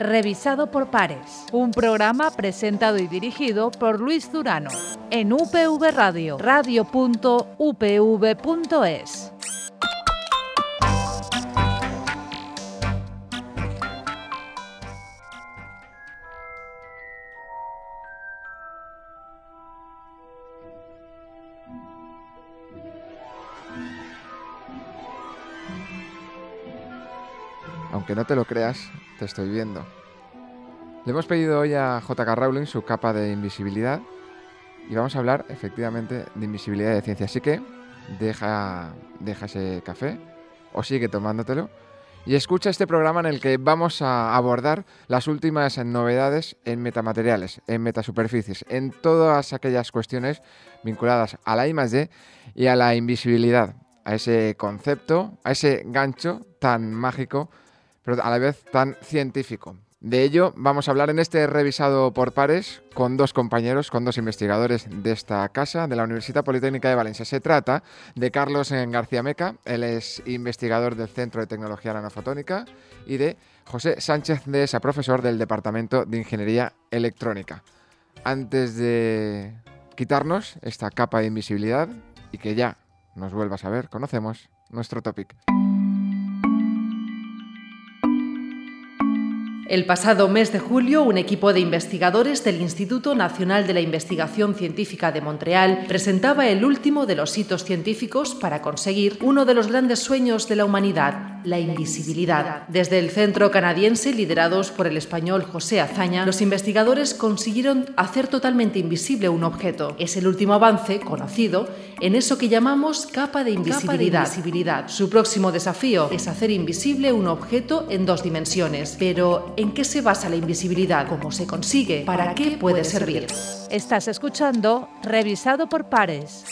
revisado por pares. Un programa presentado y dirigido por Luis Durano en UPV Radio, radio.upv.es. Aunque no te lo creas, te estoy viendo. Le hemos pedido hoy a JK Rowling su capa de invisibilidad y vamos a hablar efectivamente de invisibilidad de ciencia. Así que deja, deja ese café o sigue tomándotelo y escucha este programa en el que vamos a abordar las últimas novedades en metamateriales, en metasuperficies, en todas aquellas cuestiones vinculadas a la I+D y a la invisibilidad, a ese concepto, a ese gancho tan mágico pero a la vez tan científico. De ello vamos a hablar en este revisado por pares con dos compañeros, con dos investigadores de esta casa, de la Universidad Politécnica de Valencia. Se trata de Carlos García Meca, él es investigador del Centro de Tecnología Nanofotónica, y de José Sánchez de Esa, profesor del Departamento de Ingeniería Electrónica. Antes de quitarnos esta capa de invisibilidad y que ya nos vuelvas a ver, conocemos nuestro topic. El pasado mes de julio, un equipo de investigadores del Instituto Nacional de la Investigación Científica de Montreal presentaba el último de los hitos científicos para conseguir uno de los grandes sueños de la humanidad, la invisibilidad. Desde el centro canadiense, liderados por el español José Azaña, los investigadores consiguieron hacer totalmente invisible un objeto. Es el último avance conocido en eso que llamamos capa de invisibilidad. Capa de invisibilidad. Su próximo desafío es hacer invisible un objeto en dos dimensiones. Pero, ¿En qué se basa la invisibilidad? ¿Cómo se consigue? ¿Para qué puede servir? Estás escuchando Revisado por Pares.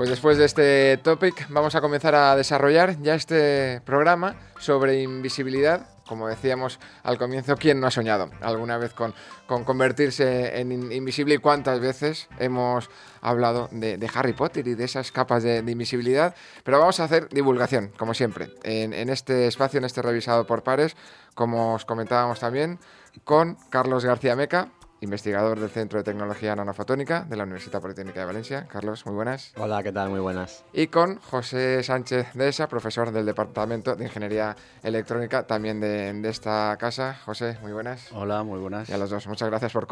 Pues después de este topic vamos a comenzar a desarrollar ya este programa sobre invisibilidad. Como decíamos al comienzo, ¿quién no ha soñado alguna vez con, convertirse en invisible y cuántas veces hemos hablado de, Harry Potter y de esas capas de, invisibilidad? Pero vamos a hacer divulgación, como siempre, en, en este espacio, en este revisado por pares, como os comentábamos también, con Carlos García Meca, investigador del Centro de Tecnología Nanofotónica de la Universidad Politécnica de Valencia. Carlos, muy buenas. Hola, ¿qué tal? Muy buenas. Y con José Sánchez de ESA, profesor del Departamento de Ingeniería Electrónica, también de, esta casa. José, muy buenas. Hola, muy buenas. Y a los dos, muchas gracias por,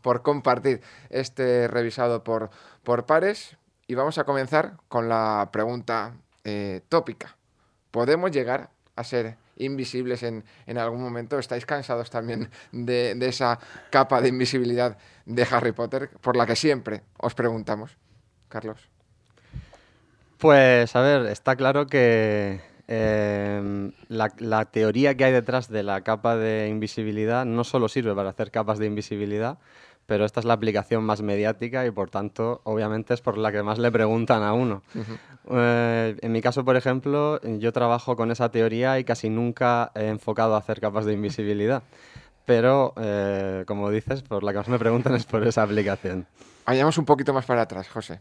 por compartir este revisado por, por pares. Y vamos a comenzar con la pregunta eh, tópica. ¿Podemos llegar a ser invisibles en, algún momento. ¿Estáis cansados también de, esa capa de invisibilidad de Harry Potter por la que siempre os preguntamos? Carlos. Pues a ver, está claro que em, la, la, teoría que hay detrás de la capa de invisibilidad no solo sirve para hacer capas de invisibilidad, pero esta es la aplicación más mediática y por tanto, obviamente, es por la que más le preguntan a uno. Eh, en mi caso, por ejemplo, yo trabajo con esa teoría y casi nunca he enfocado a hacer capas de invisibilidad. Pero, eh, como dices, por la que más me preguntan es por esa aplicación. Vayamos un poquito más para atrás, José.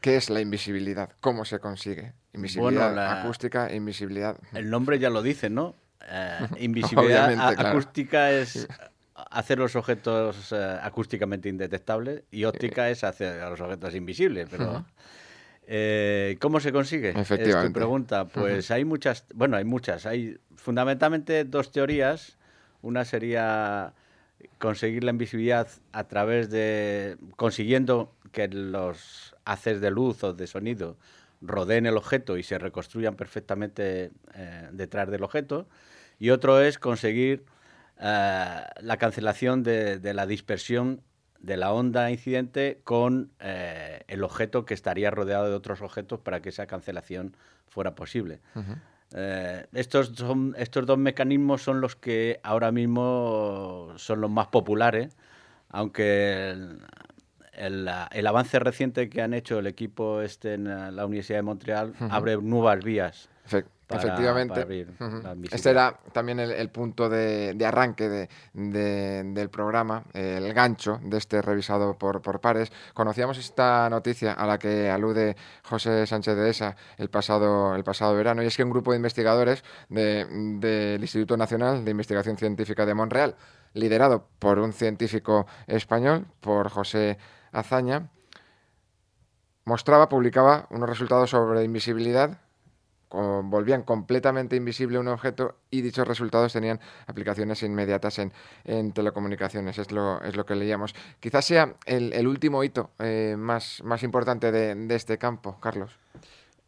¿Qué es la invisibilidad? ¿Cómo se consigue? Invisibilidad acústica, invisibilidad. El nombre ya lo dice, ¿no? Eh, invisibilidad acústica es hacer los objetos eh, acústicamente indetectables y óptica es hacer a los objetos invisibles, pero... Eh, ¿Cómo se consigue? Efectivamente. Es pregunta. Pues hay muchas, bueno, hay muchas. Hay fundamentalmente dos teorías. Una sería conseguir la invisibilidad a través de consiguiendo que los haces de luz o de sonido rodeen el objeto y se reconstruyan perfectamente eh, detrás del objeto. Y otro es conseguir eh, la cancelación de, la dispersión de la onda incidente con eh, el objeto que estaría rodeado de otros objetos para que esa cancelación fuera posible. Eh, estos, son, estos dos mecanismos son los que ahora mismo son los más populares, aunque el, avance reciente que han hecho el equipo este en la Universidad de Montreal abre nuevas vías Efectivamente. Este era también el, punto de, arranque del programa, el gancho de este revisado por, pares. Conocíamos esta noticia a la que alude José Sánchez de Esa el pasado, el pasado verano, y es que un grupo de investigadores del Instituto Nacional de Investigación Científica de Montreal, liderado por un científico español, por José Azaña, mostraba, publicaba unos resultados sobre invisibilidad volvían completamente invisible un objeto y dichos resultados tenían aplicaciones inmediatas en, telecomunicaciones. Es lo, es lo que leíamos. Quizás sea el, último hito eh, más, más importante de, este campo, Carlos.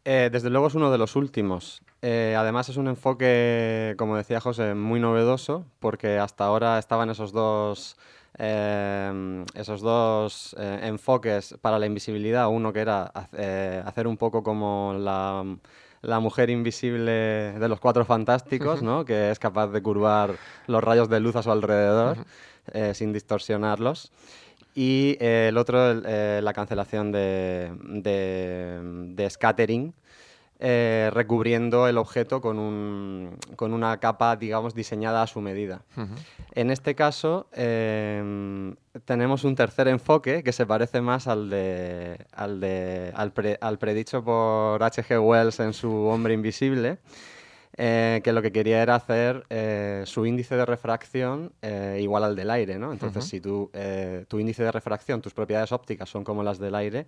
Eh, desde luego es uno de los últimos. Eh, además es un enfoque, como decía José, muy novedoso, porque hasta ahora estaban esos dos esos dos enfoques para la invisibilidad. Uno que era hacer un poco como la la mujer invisible de los cuatro fantásticos, ¿no? que es capaz de curvar los rayos de luz a su alrededor eh, sin distorsionarlos. Y eh, el otro, eh, la cancelación de, de scattering, eh, recubriendo el objeto con, un, con, una capa, digamos, diseñada a su medida. En este caso, em, tenemos un tercer enfoque que se parece más al, de, al, de, al, predicho por H.G. Wells en su Hombre Invisible. Eh, que lo que quería era hacer eh, su índice de refracción igual al del aire, ¿no? Entonces, si tu índice de refracción, tus propiedades ópticas son como las del aire,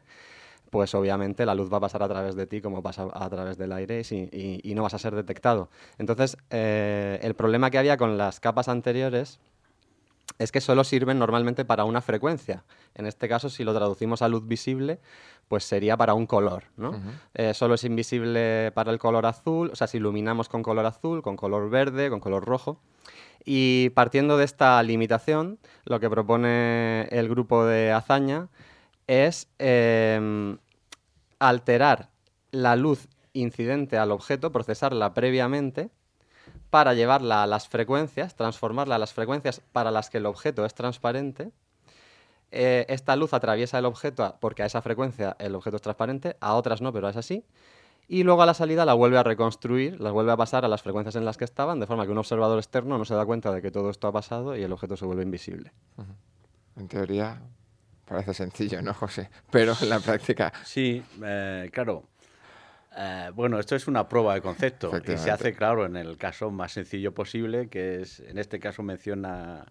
pues obviamente la luz va a pasar a través de ti como pasa a través del aire y, no vas a ser detectado. Entonces, eh, el problema que había con las capas anteriores es que solo sirven normalmente para una frecuencia. En este caso, si lo traducimos a luz visible, pues sería para un color. ¿no? Eh, solo es invisible para el color azul, o sea, si iluminamos con color azul, con color verde, con color rojo. Y partiendo de esta limitación, lo que propone el grupo de Azaña es em, alterar la luz incidente al objeto, procesarla previamente para llevarla a las frecuencias, transformarla a las frecuencias para las que el objeto es transparente. Eh, esta luz atraviesa el objeto porque a esa frecuencia el objeto es transparente, a otras no, pero es así. Y luego a la salida la vuelve a reconstruir, la vuelve a pasar a las frecuencias en las que estaban, de forma que un observador externo no se da cuenta de que todo esto ha pasado y el objeto se vuelve invisible. En teoría, Parece sencillo, ¿no, José? Pero en la práctica. Sí, eh, claro. Eh, bueno, esto es una prueba de concepto y se hace, claro, en el caso más sencillo posible, que es, en este caso menciona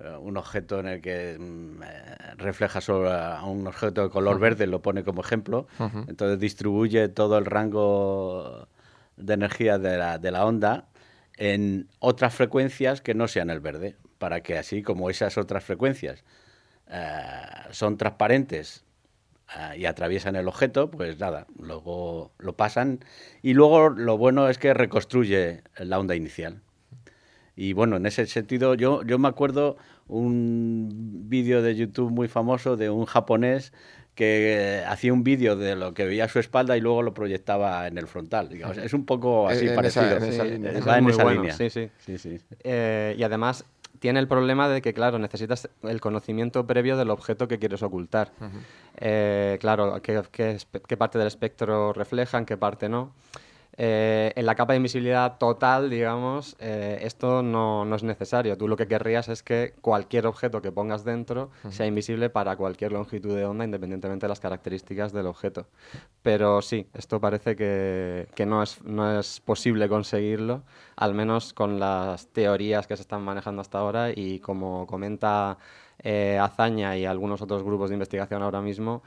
eh, un objeto en el que mm, refleja sobre a un objeto de color verde, lo pone como ejemplo, entonces distribuye todo el rango de energía de la, de la onda en otras frecuencias que no sean el verde, para que así como esas otras frecuencias eh, son transparentes eh, y atraviesan el objeto, pues nada, luego lo pasan y luego lo bueno es que reconstruye la onda inicial. Y bueno, en ese sentido, yo, yo me acuerdo un vídeo de YouTube muy famoso de un japonés que hacía un vídeo de lo que veía a su espalda y luego lo proyectaba en el frontal. es un poco así parecido. en esa línea. Sí, sí. sí, eh, y además tiene el problema de que, claro, necesitas el conocimiento previo del objeto que quieres ocultar. Eh, claro, qué, qué, parte del espectro reflejan, qué parte no. Eh, en la capa de invisibilidad total, digamos, eh, esto no, no, es necesario. Tú lo que querrías es que cualquier objeto que pongas dentro sea invisible para cualquier longitud de onda, independientemente de las características del objeto. Pero sí, esto parece que, que no, es, no es posible conseguirlo, al menos con las teorías que se están manejando hasta ahora y como comenta eh, Azaña y algunos otros grupos de investigación ahora mismo,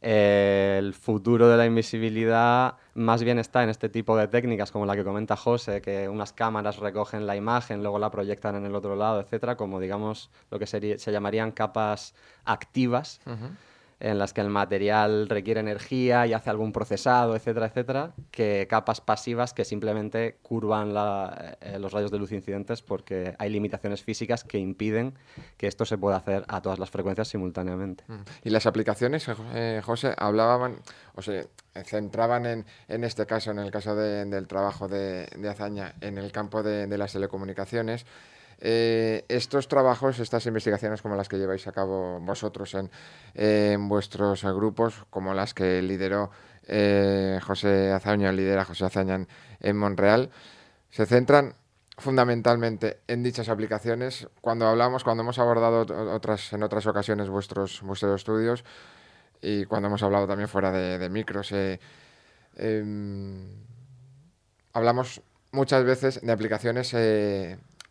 el futuro de la invisibilidad más bien está en este tipo de técnicas como la que comenta José, que unas cámaras recogen la imagen, luego la proyectan en el otro lado, etcétera, como digamos lo que se llamarían capas activas en las que el material requiere energía y hace algún procesado, etcétera, etcétera, que capas pasivas que simplemente curvan eh, los rayos de luz incidentes porque hay limitaciones físicas que impiden que esto se pueda hacer a todas las frecuencias simultáneamente. Mm. Y las aplicaciones, eh, José, hablaban, o se centraban en, en este caso, en el caso del trabajo de, de Azaña, en el campo de, de las telecomunicaciones. Eh, estos trabajos, estas investigaciones como las que lleváis a cabo vosotros en, vuestros grupos, como las que lideró eh, José Azaña lidera José Azaña en, Montreal, se centran fundamentalmente en dichas aplicaciones. Cuando hablamos, cuando hemos abordado otras, en otras ocasiones vuestros, vuestros estudios y cuando hemos hablado también fuera de, micros, eh, em, hablamos muchas veces de aplicaciones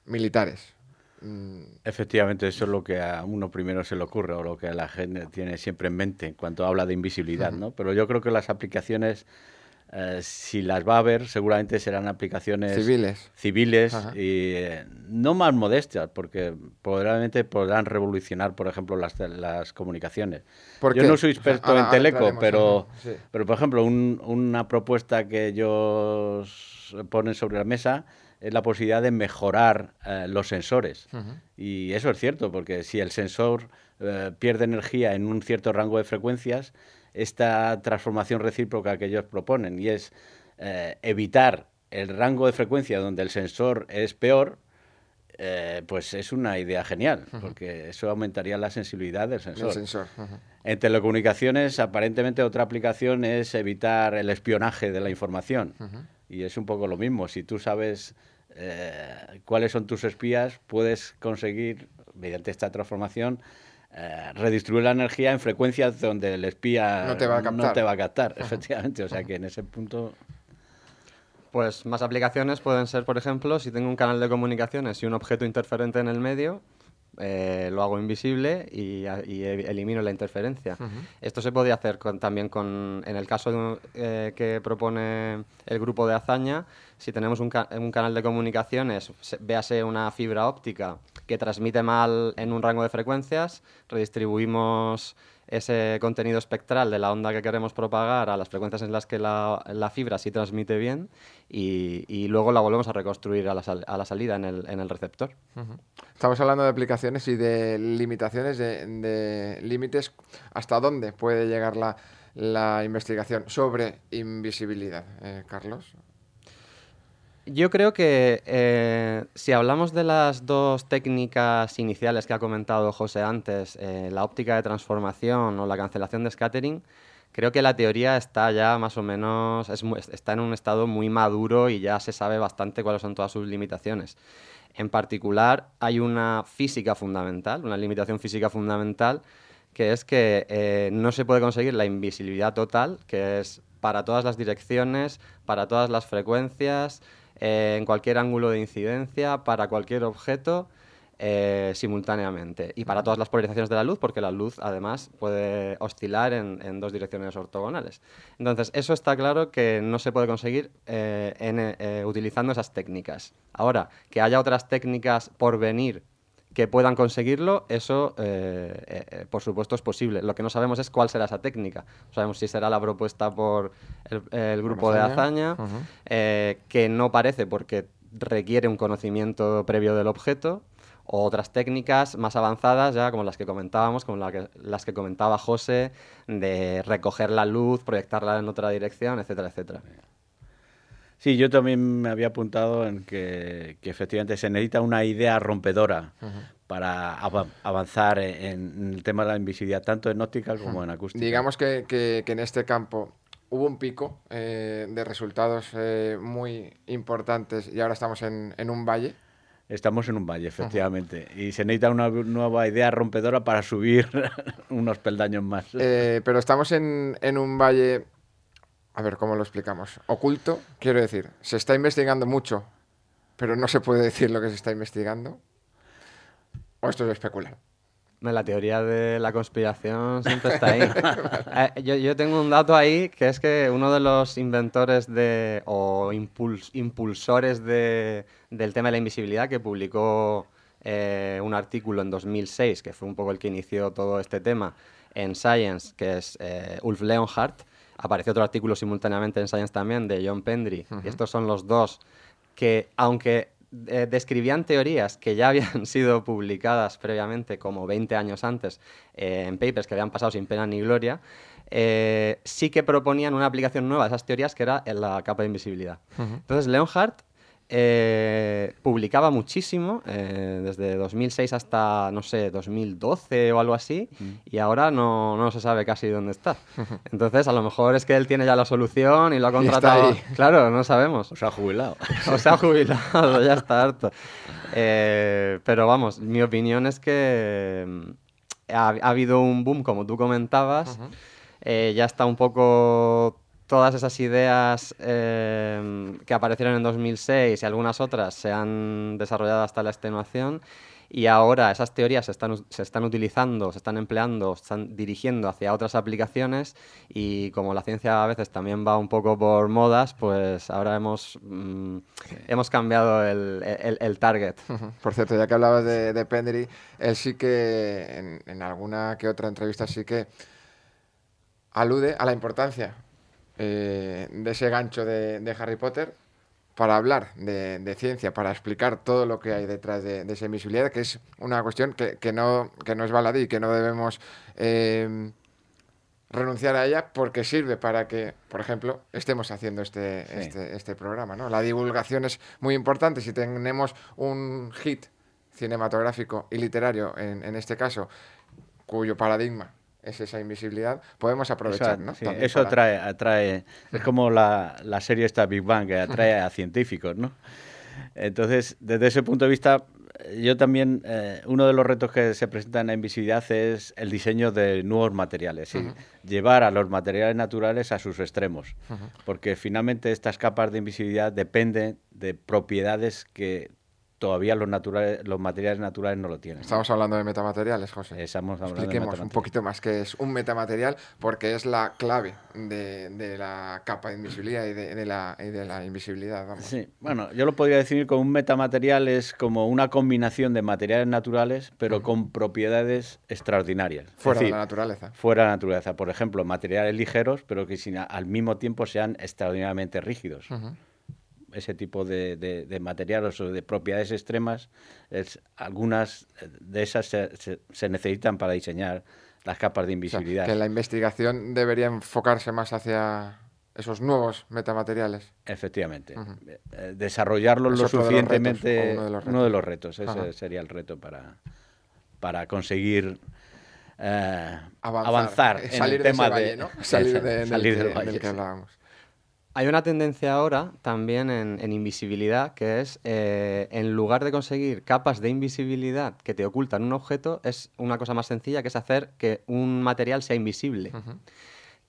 militares. Mm. Efectivamente, eso es lo que a uno primero se le ocurre o lo que la gente tiene siempre en mente cuando habla de invisibilidad, ¿no? Pero yo creo que las aplicaciones, eh, si las va a haber, seguramente serán aplicaciones civiles, civiles y eh, no más modestas, porque probablemente podrán revolucionar, por ejemplo, las, las comunicaciones. yo no soy experto en teleco, pero, pero por ejemplo, una propuesta que ellos ponen sobre la mesa es la posibilidad de mejorar eh, los sensores. Y eso es cierto, porque si el sensor eh, pierde energía en un cierto rango de frecuencias, esta transformación recíproca que ellos proponen y es eh, evitar el rango de frecuencia donde el sensor es peor, pues es una idea genial, porque eso aumentaría la sensibilidad del sensor. En telecomunicaciones, aparentemente otra aplicación es evitar el espionaje de la información. Y es un poco lo mismo. Si tú sabes eh, cuáles son tus espías, puedes conseguir, mediante esta transformación, eh, redistribuir la energía en frecuencias donde el espía no te va a captar, efectivamente. O sea que en ese punto... Pues más aplicaciones pueden ser, por ejemplo, si tengo un canal de comunicaciones y un objeto interferente en el medio, eh, lo hago invisible y, elimino la interferencia. Esto se podría hacer también con, en el caso eh, que propone el grupo de Azaña, si tenemos un, un, canal de comunicaciones, véase una fibra óptica que transmite mal en un rango de frecuencias, redistribuimos ese contenido espectral de la onda que queremos propagar a las frecuencias en las que la, la fibra sí transmite bien y, y, luego la volvemos a reconstruir a la, a la salida en el, en el receptor. Estamos hablando de aplicaciones y de limitaciones, de, de límites. ¿Hasta dónde puede llegar la, la investigación sobre invisibilidad, eh, Carlos? Yo creo que eh, si hablamos de las dos técnicas iniciales que ha comentado José antes, eh, la óptica de transformación o la cancelación de scattering, creo que la teoría está ya más o menos, está en un estado muy maduro y ya se sabe bastante cuáles son todas sus limitaciones. En particular, hay una física fundamental, una limitación física fundamental, que es que eh, no se puede conseguir la invisibilidad total, que es para todas las direcciones, para todas las frecuencias, eh, en cualquier ángulo de incidencia, para cualquier objeto, eh, simultáneamente. Y para todas las polarizaciones de la luz, porque la luz además puede oscilar en, dos direcciones ortogonales. Entonces, eso está claro que no se puede conseguir eh, utilizando esas técnicas. Ahora, que haya otras técnicas por venir que puedan conseguirlo, eso eh, eh, por supuesto es posible. Lo que no sabemos es cuál será esa técnica. No sabemos si será la propuesta por el, grupo de Azaña, eh, que no parece porque requiere un conocimiento previo del objeto, o otras técnicas más avanzadas, ya como las que comentábamos, como las que comentaba José, de recoger la luz, proyectarla en otra dirección, etcétera, etcétera. Sí, yo también me había apuntado en que, efectivamente se necesita una idea rompedora para avanzar en, el tema de la invisibilidad, tanto en óptica como en acústica. Digamos que, en este campo hubo un pico eh, de resultados eh, muy importantes y ahora estamos en, un valle. Estamos en un valle, efectivamente, y se necesita una nueva idea rompedora para subir unos peldaños más. Eh, pero estamos en, en un valle a ver, ¿cómo lo explicamos? Oculto, quiero decir, se está investigando mucho, pero no se puede decir lo que se está investigando. ¿O esto es especular? La teoría de la conspiración siempre está ahí. Eh, yo, tengo un dato ahí que es que uno de los inventores de, o impulsores de, del tema de la invisibilidad que publicó eh, un artículo en 2006, que fue un poco el que inició todo este tema, en Science, que es eh, Ulf Leonhardt, Apareció otro artículo simultáneamente en Science también de John Pendry. y estos son los dos que, aunque eh, describían teorías que ya habían sido publicadas previamente, como 20 años antes, eh, en papers que habían pasado sin pena ni gloria, eh, sí que proponían una aplicación nueva de esas teorías que era la capa de invisibilidad. Entonces, Leonhardt eh, publicaba muchísimo, eh, desde 2006 hasta, no sé, 2012 o algo así, mm. y ahora no, no, se sabe casi dónde está. Entonces, a lo mejor es que él tiene ya la solución y lo ha contratado. Claro, no sabemos. O se ha jubilado. o se ha jubilado, ya está harto. Eh, pero vamos, mi opinión es que mm, ha, habido un boom, como tú comentabas. ya está un poco todas esas ideas em, que aparecieron en 2006 y algunas otras se han desarrollado hasta la extenuación y ahora esas teorías se están, se están utilizando, se están empleando, se están dirigiendo hacia otras aplicaciones y como la ciencia a veces también va un poco por modas, pues ahora hemos, mm, hemos cambiado el, el, target. Por cierto, ya que hablabas de, de Pendery, él sí que en, en alguna que otra entrevista sí que alude a la importancia eh, de ese gancho de, Harry Potter para hablar de, ciencia, para explicar todo lo que hay detrás de, esa invisibilidad, que es una cuestión que, no, que no es baladí y que no debemos eh, renunciar a ella porque sirve para que, por ejemplo, estemos haciendo este, este, este, programa. ¿no? La divulgación es muy importante. Si tenemos un hit cinematográfico y literario, en este caso, cuyo paradigma es esa invisibilidad, podemos aprovechar, ¿no? eso atrae, atrae, es como la, la, serie esta Big Bang, que atrae a científicos, ¿no? Entonces, desde ese punto de vista, yo también, eh, uno de los retos que se presenta en la invisibilidad es el diseño de nuevos materiales, llevar a los materiales naturales a sus extremos, porque finalmente estas capas de invisibilidad dependen de propiedades que todavía los, naturales, los materiales naturales no lo tienen. Estamos hablando de metamateriales, José. Estamos hablando Expliquemos un poquito más qué es un metamaterial, porque es la clave de, la capa de invisibilidad y de, la, de la invisibilidad. Sí, bueno, yo lo podría definir como un metamaterial es como una combinación de materiales naturales, pero con propiedades extraordinarias. Fuera de la naturaleza. Fuera de la naturaleza. Por ejemplo, materiales ligeros, pero que sin, al mismo tiempo sean extraordinariamente rígidos ese tipo de, de, materiales o de propiedades extremas, es, algunas de esas se, necesitan para diseñar las capas de invisibilidad. que la investigación debería enfocarse más hacia esos nuevos metamateriales. Efectivamente. Eh, desarrollarlos lo suficientemente. uno, de los retos. Ese sería el reto para, para conseguir eh, avanzar, en el tema de, salir, de, salir del valle, que hablábamos. Hay una tendencia ahora también en, invisibilidad que es, eh, en lugar de conseguir capas de invisibilidad que te ocultan un objeto, es una cosa más sencilla que es hacer que un material sea invisible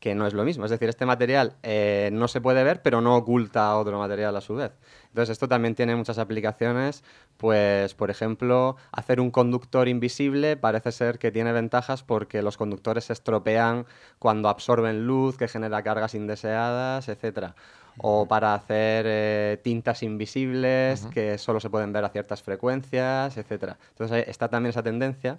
que no es lo mismo. Es decir, este material eh, no se puede ver, pero no oculta otro material a su vez. Entonces, esto también tiene muchas aplicaciones. Pues, por ejemplo, hacer un conductor invisible parece ser que tiene ventajas porque los conductores se estropean cuando absorben luz, que genera cargas indeseadas, etc. O para hacer eh, tintas invisibles que solo se pueden ver a ciertas frecuencias, etc. Entonces, está también esa tendencia.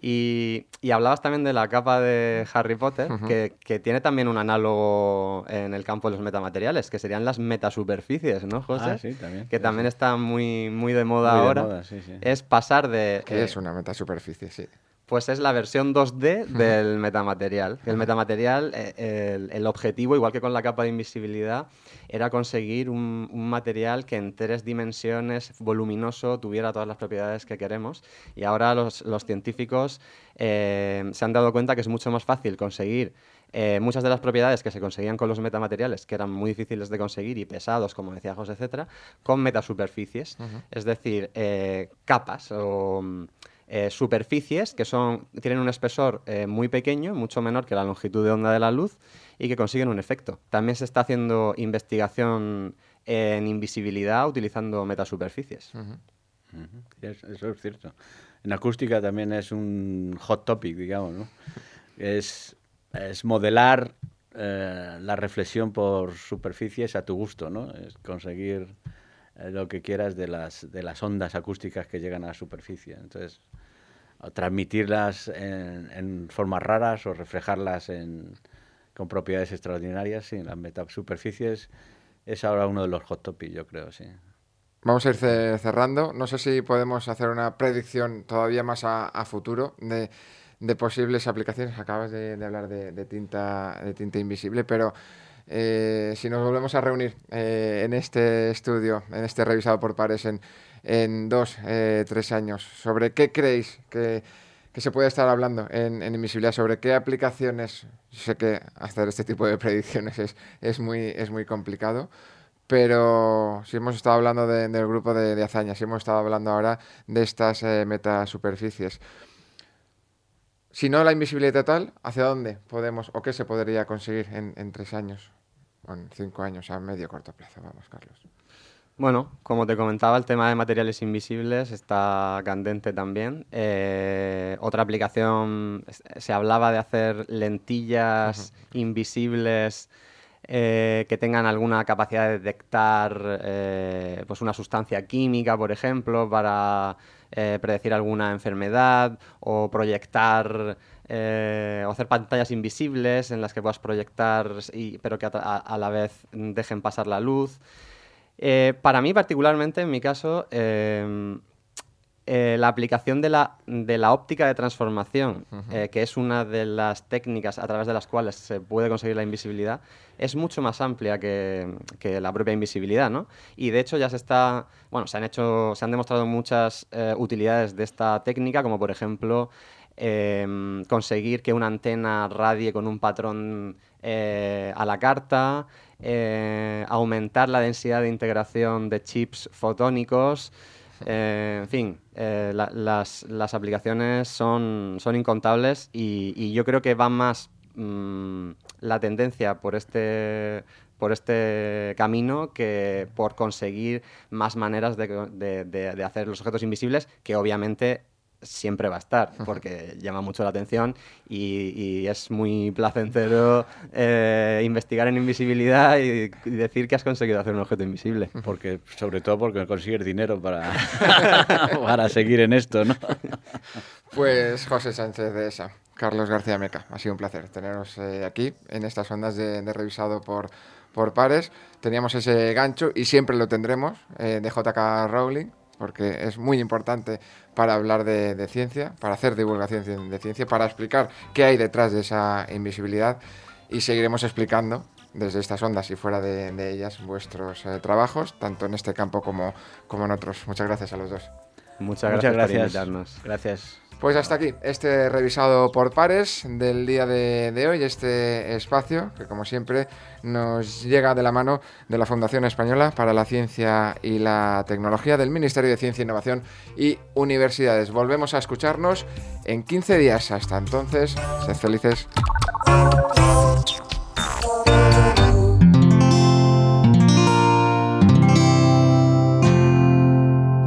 Y, hablabas también de la capa de Harry Potter, que, tiene también un análogo en el campo de los metamateriales, que serían las metasuperficies, ¿no, José? Ah, sí, también. Que también está muy, muy de moda ahora. Es pasar de... ¿Qué es una metasuperficie? Sí. Pues es la versión 2D del metamaterial. El metamaterial, eh, el, objetivo, igual que con la capa de invisibilidad, era conseguir un, material que en tres dimensiones, voluminoso, tuviera todas las propiedades que queremos. Y ahora los, científicos eh, se han dado cuenta que es mucho más fácil conseguir eh, muchas de las propiedades que se conseguían con los metamateriales, que eran muy difíciles de conseguir y pesados, como decía José, etcétera, con metasuperficies, es decir, capas o eh, superficies que son, tienen un espesor eh, muy pequeño, mucho menor que la longitud de onda de la luz, y que consiguen un efecto. También se está haciendo investigación en invisibilidad utilizando metasuperficies. Eso es cierto. En acústica también es un hot topic, digamos, ¿no? es, es modelar eh, la reflexión por superficies a tu gusto, ¿no? Es conseguir lo que quieras de las, de las ondas acústicas que llegan a la superficie. Entonces, transmitirlas en, formas raras o reflejarlas en, con propiedades extraordinarias, sí, las metasuperficies es ahora uno de los hot topics, yo creo, sí. Vamos a ir cerrando. No sé si podemos hacer una predicción todavía más a, futuro de, de, posibles aplicaciones. Acabas de, hablar de, tinta, de tinta invisible, pero eh, si nos volvemos a reunir eh, en este estudio, en este revisado por pares en, en dos, eh, tres años, ¿sobre qué creéis que, se puede estar hablando en, invisibilidad? ¿Sobre qué aplicaciones? sé que hacer este tipo de predicciones es, es, muy, es muy complicado, pero si hemos estado hablando del grupo de, de, hazañas, si hemos estado hablando ahora de estas metasuperficies. Si no la invisibilidad total, ¿hacia dónde podemos o qué se podría conseguir en, en tres años? en cinco años, a medio corto plazo. Vamos, Carlos. Bueno, como te comentaba, el tema de materiales invisibles está candente también. Eh, otra aplicación, se hablaba de hacer lentillas invisibles eh, que tengan alguna capacidad de detectar eh, pues una sustancia química, por ejemplo, para predecir alguna enfermedad o proyectar eh, o hacer pantallas invisibles en las que puedas proyectar, pero que a, la vez dejen pasar la luz. Eh, para mí particularmente, en mi caso, eh, la aplicación de la, de la, óptica de transformación, que es una de las técnicas a través de las cuales se puede conseguir la invisibilidad, es mucho más amplia que, que la propia invisibilidad, ¿no? Y de hecho ya se está, bueno, se han hecho, se han demostrado muchas utilidades de esta técnica, como por ejemplo Em, conseguir que una antena radie con un patrón eh, a la carta, eh, aumentar la densidad de integración de chips fotónicos. Eh, en fin, las, aplicaciones son, son incontables y, yo creo que va más mm, la tendencia por este, por este camino que por conseguir más maneras de hacer los objetos invisibles, que obviamente siempre va a estar, porque llama mucho la atención y, es muy placentero eh, investigar en invisibilidad y, decir que has conseguido hacer un objeto invisible. Porque, sobre todo porque consigues dinero para, para seguir en esto, ¿no? Pues José Sánchez de ESA, Carlos García Meca, ha sido un placer teneros eh, aquí en estas ondas de, revisado por, por pares. Teníamos ese gancho y siempre lo tendremos eh, de JK Rowling, porque es muy importante para hablar de, ciencia, para hacer divulgación de ciencia, para explicar qué hay detrás de esa invisibilidad y seguiremos explicando desde estas ondas y fuera de, ellas vuestros eh, trabajos, tanto en este campo como, como en otros. Muchas gracias a los dos. Muchas gracias, Muchas gracias. por invitarnos. Gracias. Pues hasta aquí, este revisado por pares del día de, hoy, este espacio que como siempre nos llega de la mano de la Fundación Española para la Ciencia y la Tecnología del Ministerio de Ciencia, Innovación y Universidades. Volvemos a escucharnos en 15 días. Hasta entonces, sed felices.